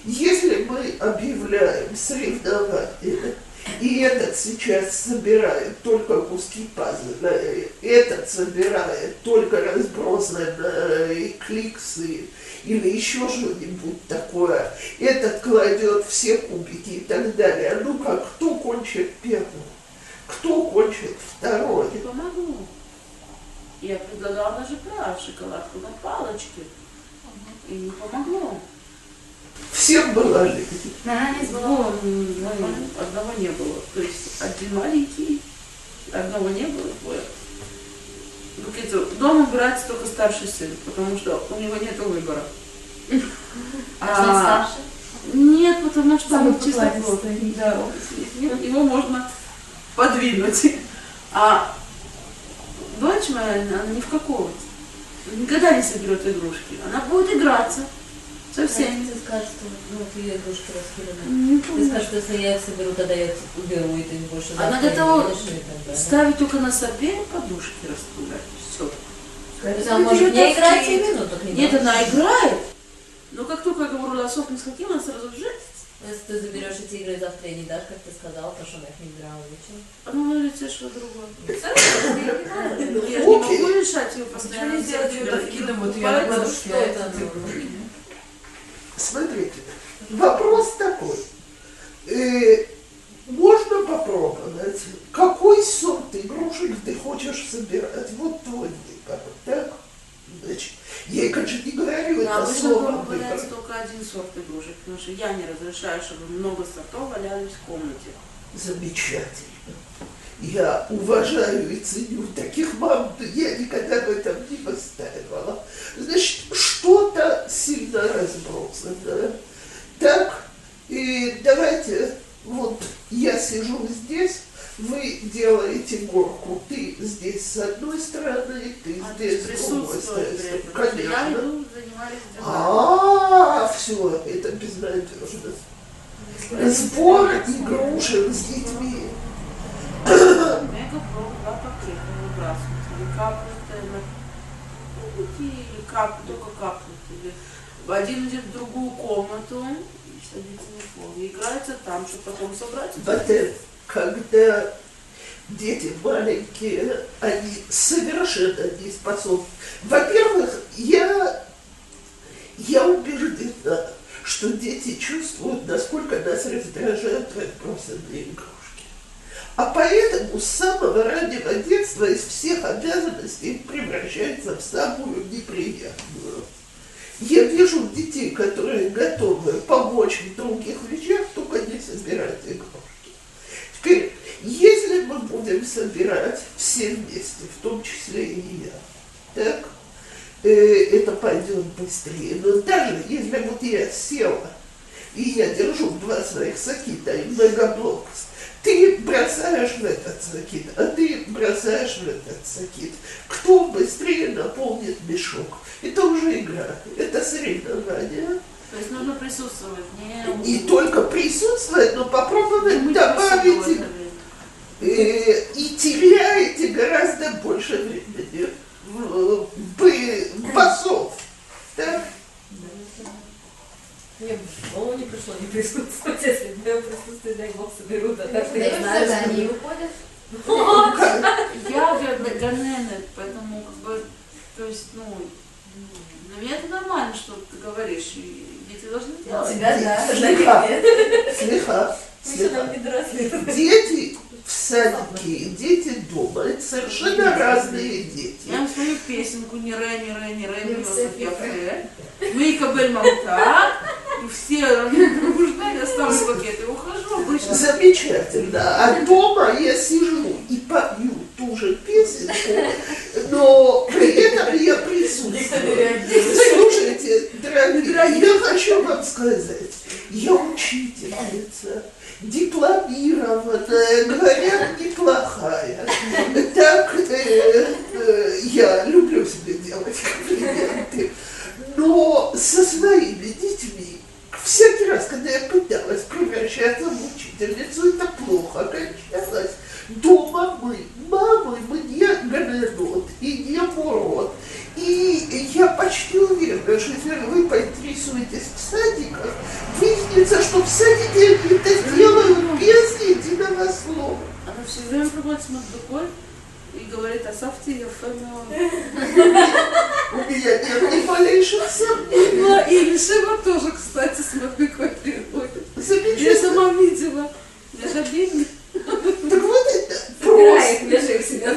если мы объявляем соревнование, и этот сейчас собирает только куски пазла, э, этот собирает только разбросанные кликсы или еще что-нибудь такое, этот кладет все кубики и так далее. Ну как, кто кончит первым? Кто кончит второй? Не помогу. Я предлагала даже правда шоколадку на палочке. И не помогло. Всем была. Ну, ну, одного не было. То есть один маленький, одного не было, двое. Ну, Говорится, дома убирается только старший сын, потому что у него нет выбора. <laughs> А? Нет, потому что Самый он чисто покладистый. плотный. Да, его можно подвинуть. А дочь моя, она ни в какого. Никогда не соберет игрушки. Она будет играться со всеми. Ты скажешь, что ну, ты игрушки раскиданы. Не Ты скажешь, что если я их соберу, тогда я уберу, и ты больше Она завтра готова не будешь, и так далее. Ставить только на себе подушки распугать. Все. Она может не играть и минуток не Нет, она играет. Но как только я говорю, лосок не схватила, она сразу жесть. Если ты заберешь эти игры завтра и не дашь, как ты сказала, то что она их не играла вечером. Она на лице что другое. Ну, Я же не могу решать ее постоянно. не сделать ее делать. таки, вот Покупается, ладошки, что а это она? Смотрите, Вопрос такой. Э, можно попробовать, какой сорт игрушек ты хочешь собирать? Вот твой выбор, так? Значит, я конечно, не говорю Но это обычно слово попадается только один сорт игрушек, потому что я не разрешаю, чтобы много сортов валялись в комнате. Замечательно. Я уважаю и ценю таких мам, я никогда в этом не настаивала. Значит, что-то сильно разбросано. Так, и давайте, вот я сижу здесь, вы делаете горку. Ты здесь с одной стороны, ты А здесь с другой стороны. при этом. Я Конечно. иду, занимаюсь. А, все, это безнадежно. Сбор игрушек с детьми. Мега про два пакета выбрасывать. Или капнуть ну, или кап, только капнуть. Или один идет в другую комнату и садится И играется там, чтобы потом собрать. Батэ, когда дети маленькие, они совершенно не способны. Во-первых, я, я убеждена, что дети чувствуют, насколько нас раздражают разбросанные игрушки. А поэтому с самого раннего детства из всех обязанностей превращается в самую неприятную. Я вижу детей, которые готовы помочь в других вещах, только не собирать игрушки. Теперь, если мы будем собирать все вместе, в том числе и я, так, э, это пойдет быстрее. Но даже если вот я села, и я держу два своих сакита и мегаблок, ты бросаешь в этот сакит, а ты бросаешь в этот сакит. Кто быстрее наполнит мешок? Это уже игра, это соревнование. То есть нужно присутствовать, не... И только присутствовать, но попробовать Мы добавить. Э, и теряете гораздо больше времени в басов. Так? Мне бы в голову не пришло не присутствовать, <laughs> если в моем присутствии, дай бог, соберут, а так Да, я знаю, да, что они выходят. <laughs> Я га- ганены, поэтому как бы, то есть, ну, для меня это нормально, что ты говоришь, и дети должны делать. Тебя, да, Слегка. Слегка, слегка. не. Дети в садике дети дома – это совершенно разные дети. Я вам свою песенку не ре, не ре, не ре, не Не Йосеф все Яфе. Мы и кабель мамта, и все нужны, я ставлю пакет и ухожу обычно. Замечательно. А дома я сижу и пою ту же песенку, но при этом я присутствую. Слушайте, дорогие, я хочу вам сказать, я учительница, дипломированная, говорят, неплохая. Так э, э, я люблю себе делать комплименты. Но со своими детьми всякий раз, когда я пыталась превращаться в учительницу, это плохо кончалось. Дома мы, мамы, мы не Ганенот и не Мурод. И я почти уверена, что если вы поинтересуетесь в садиках, выяснится, что в садике это делают без единого слова. Она все время проводит с Мадбекой и говорит о Сафте и Ефеме. У меня нет ни малейших сомнений. И Лишева тоже, кстати, с Мадбекой приходит. Я сама видела. Я же обидно. Так вот это просто. их себе.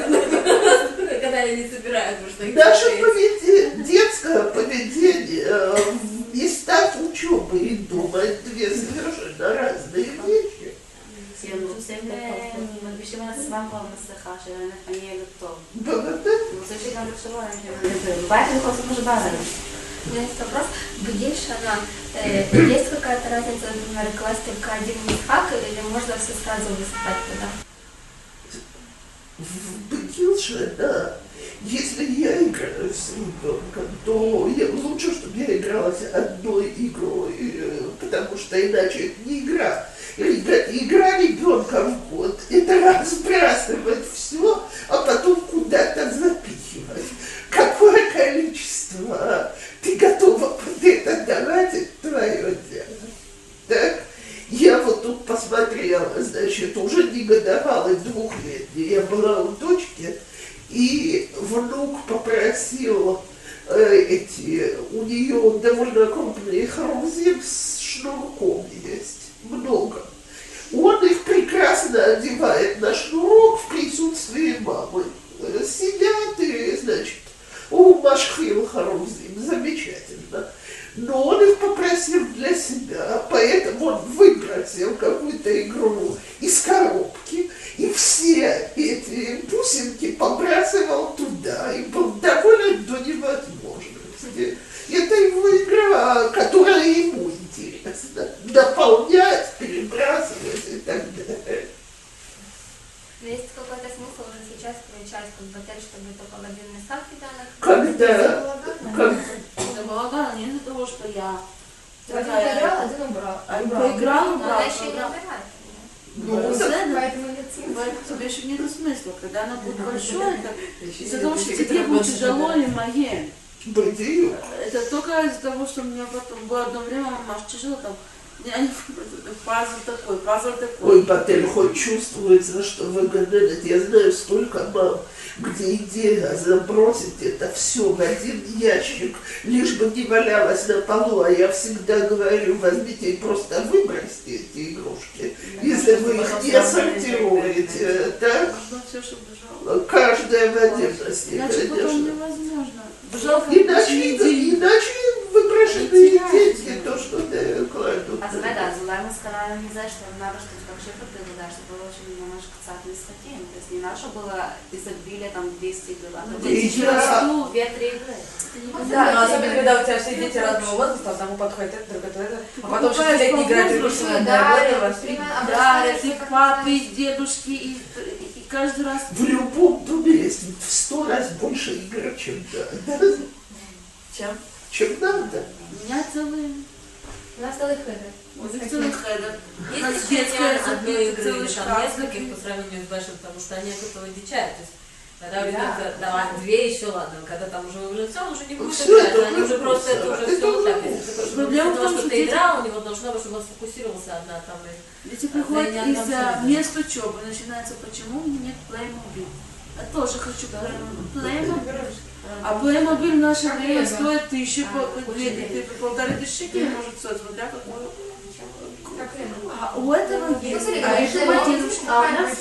Когда я не собираю, потому что не поведение, детское поведение э, в местах учебы и дома это две совершенно разные вещи. כי הם רוצים, אה, מלבישים על עצמם כבר מסכה שאני אהיה טוב. Богата? <laughs> הם רוצים שגם יחשבו עליהם שהם נדבר. בבית הם יכולים לעשות מה שבא להם. У меня есть вопрос. Бгильшана, э, есть какая-то разница, например, класть только один мисхак, или можно все сразу высыпать туда? В Бекилше, да. Если я играю с ребенком, то я, лучше, чтобы я играла с одной игрой, э, потому что иначе это не игра. Игра ребенка в год – это разбрасывать все, а потом куда-то запихивать. Какое количество ты готова под это давать, это твое дело. Так? Я вот тут посмотрела, значит, уже не годовалый двухлетний, я была у дочки, и внук попросил э, эти, у нее довольно крупные хрузим с шнурком есть, много. Он их прекрасно одевает на шнурок в присутствии мамы. Сидят и, значит, у Машхил Харузим, замечательно. Но он их попросил для себя, поэтому он выбросил какую-то игру из коробки, и все эти бусинки побрасывал туда, и был доволен до невозможности. Это его игра, которая ему интересна. Дополнять, перебрасывать и так далее. Но Есть какой-то смысл уже сейчас включать как бы цель, чтобы только один месах ребенок? Когда, как, Это балаган не из-за того, что я Один такая... поиграл, один убрал. А, Убрал. Поиграл, Но убрал, она еще не убирает. ну, это- тебе еще нет смысла. Когда она будет большой, это из-за того, что тебе будет тяжело выбирать. и бытию. Это только из-за того, что мне потом было одно время, мама, тяжело там. Я не пазл такой, пазл такой. Ой, Патель, хоть чувствуется, что вы гадаете. Я знаю столько мам, где идея забросить это все в один ящик, лишь бы не валялось на полу. А я всегда говорю, возьмите и просто выбросьте эти игрушки, если вы их не сортируете. Так? Все. Каждая в отдельности, Иначе потом невозможно. Жалко, иначе, иначе выпрашивают дети то, что ты кладут. А тогда, да, Зулайма сказала, не знаю, что надо, чтобы как шефа да, чтобы было очень немножко соотносить То есть не наше было изобилие там 200 а ну, было, а еще расту 2-3 да, но ну, особенно, когда у тебя все дети разного возраста, а одному подходит этот, другой это, а потом уже лет не играет, и Да, да, все папы, дедушки и каждый раз В любом доме есть в сто раз больше игр, чем надо. Чем? Чем надо. у меня целый, У нас целый хедер. у них целый хедер. Есть детская одной игры там нескольких по сравнению с большим, потому что они готовы дичать. То есть, когда у ребенка давай две еще ладно, когда там уже уже он уже не будет играть, это они уже просто это уже это все вот так. уже Если ты в том, что что ты играл, у него должно быть, чтобы он сфокусировался одна там. Дети Да, приходят абсолютно. мест учебы. Начинается, почему у меня нет Playmobil. Я тоже хочу Playmobil. А Playmobil в наше время стоит тысячу, полторы тысячи шекелей может стоить, смотря какой. А у этого есть. А это а у нас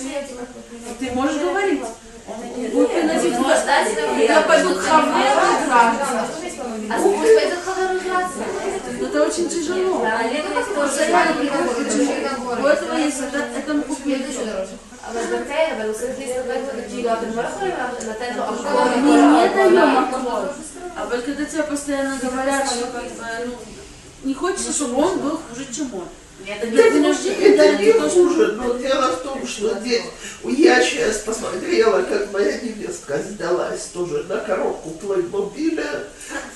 Ты можешь говорить. Он будет приносить Может, кстати, Я пойду к Хавне играться. А пусть пойдет хавер играться. Но Это очень тяжело. А Лего есть тоже. У этого есть, это, это мы купили. אבל בתה, אבל הוא צריך להסתובב, כאילו, אתם לא יכולים לתת לו הכל. Мы не даем оклад. А вот когда тебе постоянно говорят, что как бы, ну, не хочется, чтобы он был хуже, чем он. Нет, Это не- это да, не это то, что- хуже, но дело в том, что здесь я сейчас посмотрела, как моя невестка сдалась тоже на коробку плеймобиля.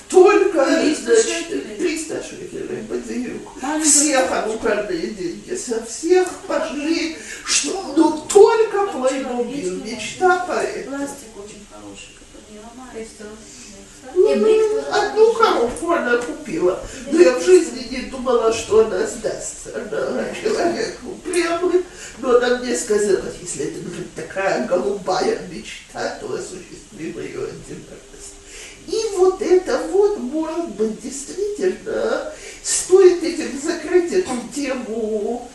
Только 300 значит, шекелей. 300 шекелей, бадиюк. Маленькая Все ханукальные деньги со всех пошли, что ну только плеймобиль, мечта поэта. Пластик очень хороший, который не ломается. Ну, ну, одну коровку она купила, но я в жизни не думала, что она сдастся. Она человек упрямый, но она мне сказала, если это будет такая голубая мечта, то осуществим ее один раз. И вот это вот, может быть, действительно, стоит этим закрыть эту тему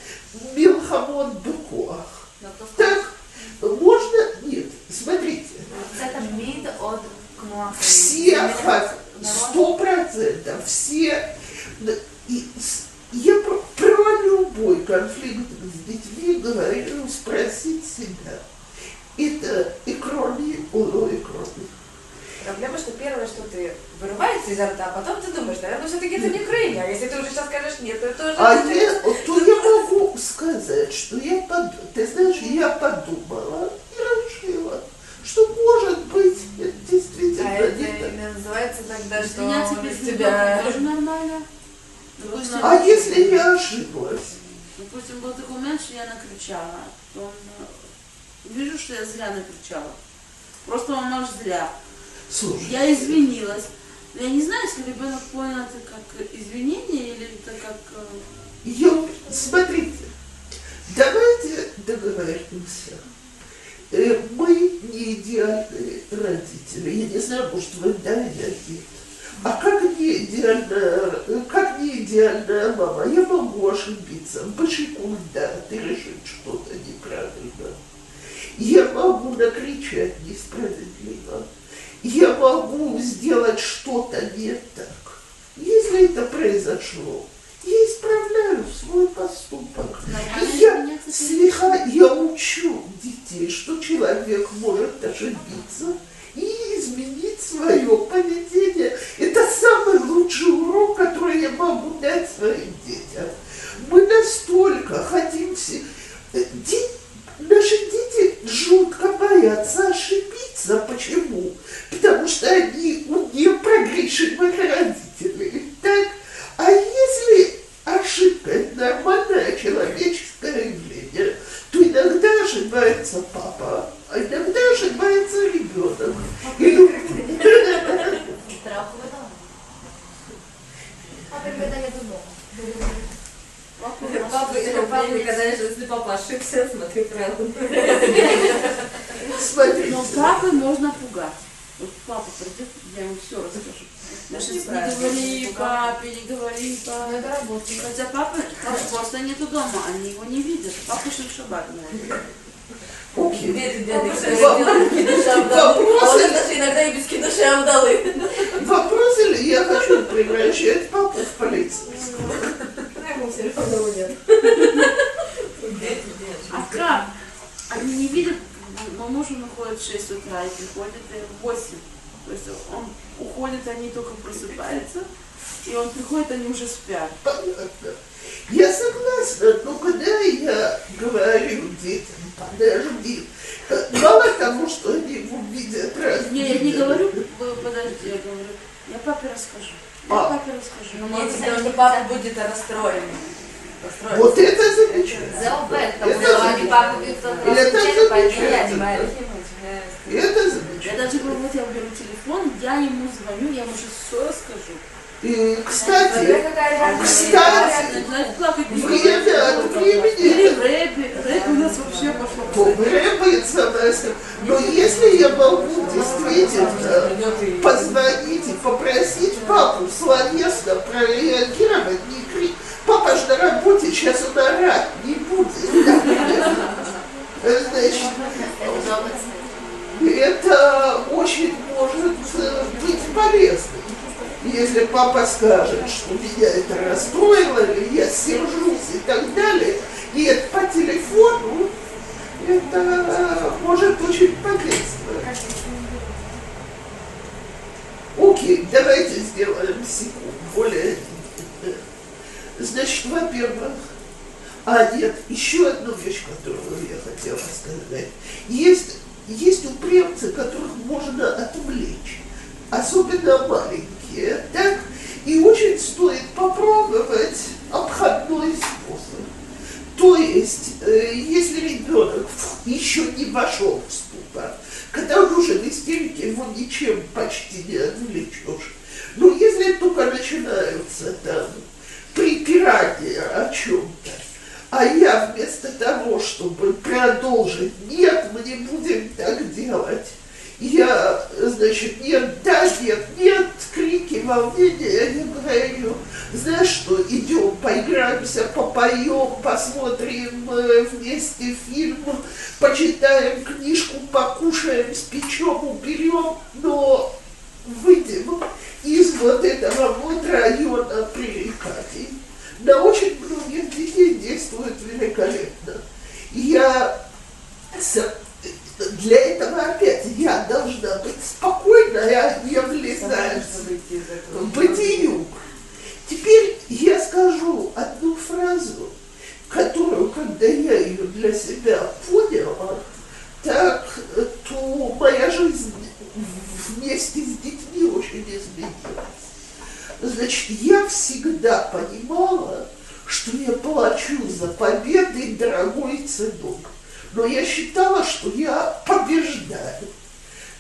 Милхамон Быкуах. Так, можно? Нет, смотрите. Это мид от все, זה фак- сто процентов, все, и я про, любой конфликт с детьми говорю, спросить себя, это икрони, уло икрони. Проблема, что первое, что ты вырывается изо рта, а потом ты думаешь, наверное, все-таки это не Украина. А если ты уже сейчас скажешь нет, то это уже... А я, то я могу сказать, что я под, ты знаешь, я подумала и решила, что может быть это действительно А это называется тогда, что Извиняться он без тебя тоже нормально. Допустим, А если я ошиблась? допустим, был такой момент, что я накричала. то Он, э, вижу, что я зря накричала. Просто он наш зря. Слушай, Я извинилась. Но я не знаю, если ребенок понял это как извинение или это как... э, Я, смотрите, давайте договоримся. Идеальные родители. Я не знаю, может, вы да, нет. А как не идеальная, как не идеальная мама, я могу ошибиться, башикунда, ты решить что-то неправильно. Я могу накричать несправедливо. Я могу сделать что-то не так. Если это произошло, я исправляю свой поступок. Нормально Я слегка, я учу детей, что человек может ошибиться и изменить свое поведение. Это самый лучший урок, который я могу дать своим детям. Мы настолько хотим все... э, Наши дети жутко боятся ошибиться. Почему? Потому что они у непрогрешимых родителей. Так? А если ошибка – нормальное человеческое явление, то иногда ошибается папа, а иногда ошибается ребенок. Папа это папа никогда, если папа ошибся, смотри правильно. смотрите, Но папы можно пугать. Вот папа придет, я ему все расскажу. Значит, не говори папе, не говори папе. это работает. Хотя папы, папа просто нету дома, они его не видят. Папа шаббат. окей. Бедный, бедный, Вопрос- который делает кидуши Абдалы. А даже иногда и без кидуши Абдалы. Вопрос или я хочу превращать папу в полицейского? А как? Они не видят, мой муж он уходит в 6 утра и приходит в 8. То есть он уходит, они только просыпаются, и он приходит, они уже спят. Понятно. Я согласна, но когда я говорю детям, подожди, мало того, что они увидят разные... Не, я не говорю, вы подожди, я говорю, я папе расскажу. Я А. папе расскажу. Ну, Нет, может, потому они что папа будет расстроен. Вот это замечательно. Это что они замечательно. раз Это случайно Это Я даже говорю, вот я беру телефон, я ему звоню, я ему сейчас все расскажу. И, кстати, Кстати, не время от времени в. Рэп у нас вообще пошло. требуется мастер. Но если я могу действительно позвонить и попросить папу словесно прореагировать, не крик. Папа же на работе, сейчас он орать не будет. Значит, это очень может э, быть полезным. Если папа скажет, что меня это расстроило, или я сержусь и так далее, и это по телефону, это может очень подействовать. Окей, давайте сделаем секунд более. э, Значит, во-первых, а нет, еще одну вещь, которую я хотела сказать. Есть, есть упрямцы, которых можно отвлечь, особенно маленькие, так? И очень стоит попробовать обходной способ. То есть, э, если ребенок еще не вошел в ступор, когда он уже в истерике, его ничем почти не отвлечешь. Но если только начинаются там припирания о чем-то, а я вместо того, чтобы продолжить, нет, мы не будем так делать, я, значит, нет, да, нет, нет, крики, волнения, я говорю, знаешь что, идем, поиграемся, попоем, посмотрим э, вместе фильм, почитаем книжку, покушаем, спечем, уберем, но выйдем из вот этого вот района пререканий. На очень многих детей действует великолепно. Я с- для этого опять я должна быть спокойная, не влезать в бытию. Теперь я скажу одну фразу, которую, когда я ее для себя поняла, так, то моя жизнь вместе с детьми очень изменилась. Значит, я всегда понимала, что я плачу за победы дорогой ценой. Но я считала, что я побеждаю.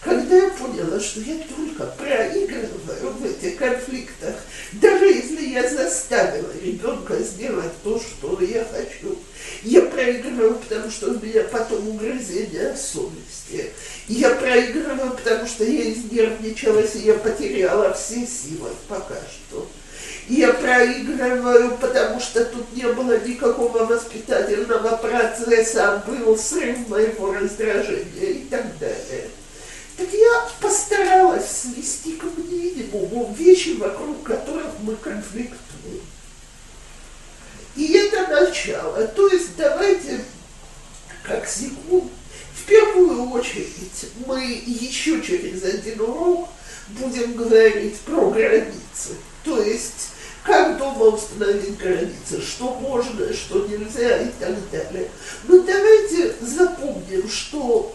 Когда я поняла, что я только проигрываю в этих конфликтах, даже если я заставила ребенка сделать то, что я хочу, Я проигрываю, потому что у меня потом угрызение совести. Я проигрываю, потому что я изнервничалась, и я потеряла все силы пока что. Я проигрываю, потому что тут не было никакого воспитательного процесса, а был срыв моего раздражения и так далее. Так я постаралась свести к минимуму вещи, вокруг которых мы конфликтуем. И это начало. То есть давайте, как секунд, в первую очередь мы еще через один урок будем говорить про границы. То есть как дома установить границы, что можно, что нельзя и так далее. Но давайте запомним, что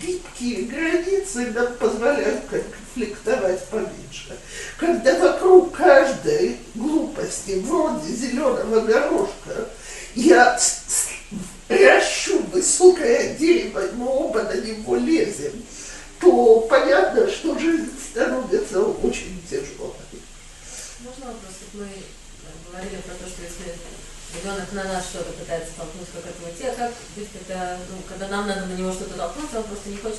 гибкие границы нам позволяют конфликтовать поменьше. Когда вокруг каждой глупости, вроде зеленого горошка, я ращу высокое дерево, мы оба на него лезем, то понятно, что жизнь становится очень тяжелой. Можно вопрос? Мы говорили про то, что если ребенок на нас что-то пытается толкнуть, как это уйти, а как быть, когда, ну, когда нам надо на него что-то толкнуть, он просто не хочет,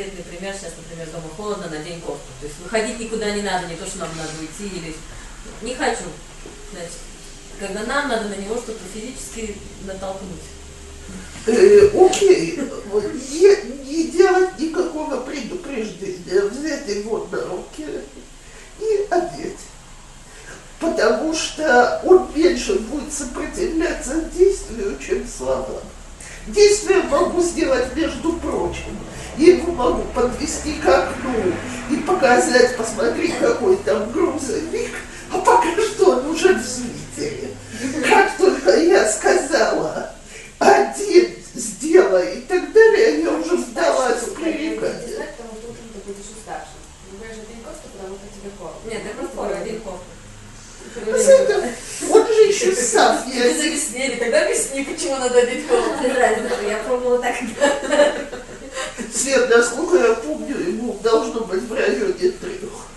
конкретный пример, сейчас, например, дома холодно, на день кофту. То есть выходить никуда не надо, не то, что нам надо уйти или не хочу. Значит, когда нам надо на него что-то физически натолкнуть. Э, окей, не, делать никакого предупреждения, взять его на руки и одеть потому что он меньше будет сопротивляться действию, чем словам. Действие могу сделать, между прочим. Я его могу подвести к окну и показать, посмотри, какой там грузовик, а пока что он уже в. Как только я сказала, один, сделай и так далее, я уже сдалась в пререкание. Нет, просто кофту. Он же еще сам объяснений. Тогда объясни, почему надо кофту. Я пробовала так. Свет, насколько я помню, ему должно быть в районе трех.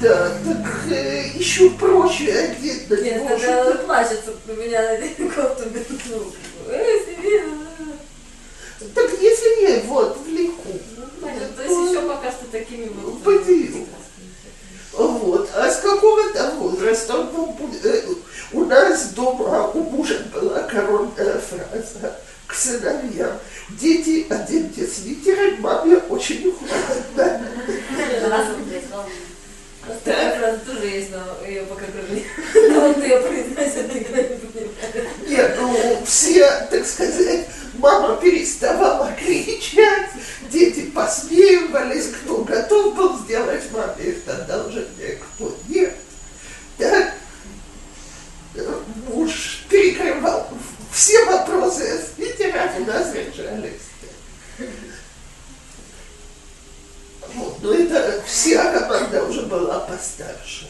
Да, так э, еще проще одеть на Нет, него. тогда что-то. он плачется, у меня кофту без ну, себе. Так если я его отвлеку, Понятно, то есть еще пока что такими вот. Поделю. Вот. А с какого-то возраста он был э, у нас дома у мужа была коронная фраза к сыновьям. Дети, оденьте свитеры, маме очень холодно. Раз он призвал. Такая фраза тоже есть, но ее пока кроме Но <laughs> он ее произносит, никто не. Нет, ну все, так сказать, мама переставала кричать, дети посмеивались, кто готов был сделать маме это одолжение, кто нет. Так, э, муж перекрывал все вопросы о свитерах, у нас решались. Вот, но это вся команда уже была постарше.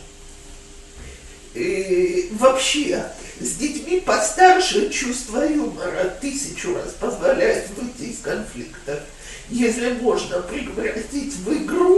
И вообще, с детьми постарше чувство юмора тысячу раз позволяет выйти из конфликтов. Если можно превратить в игру,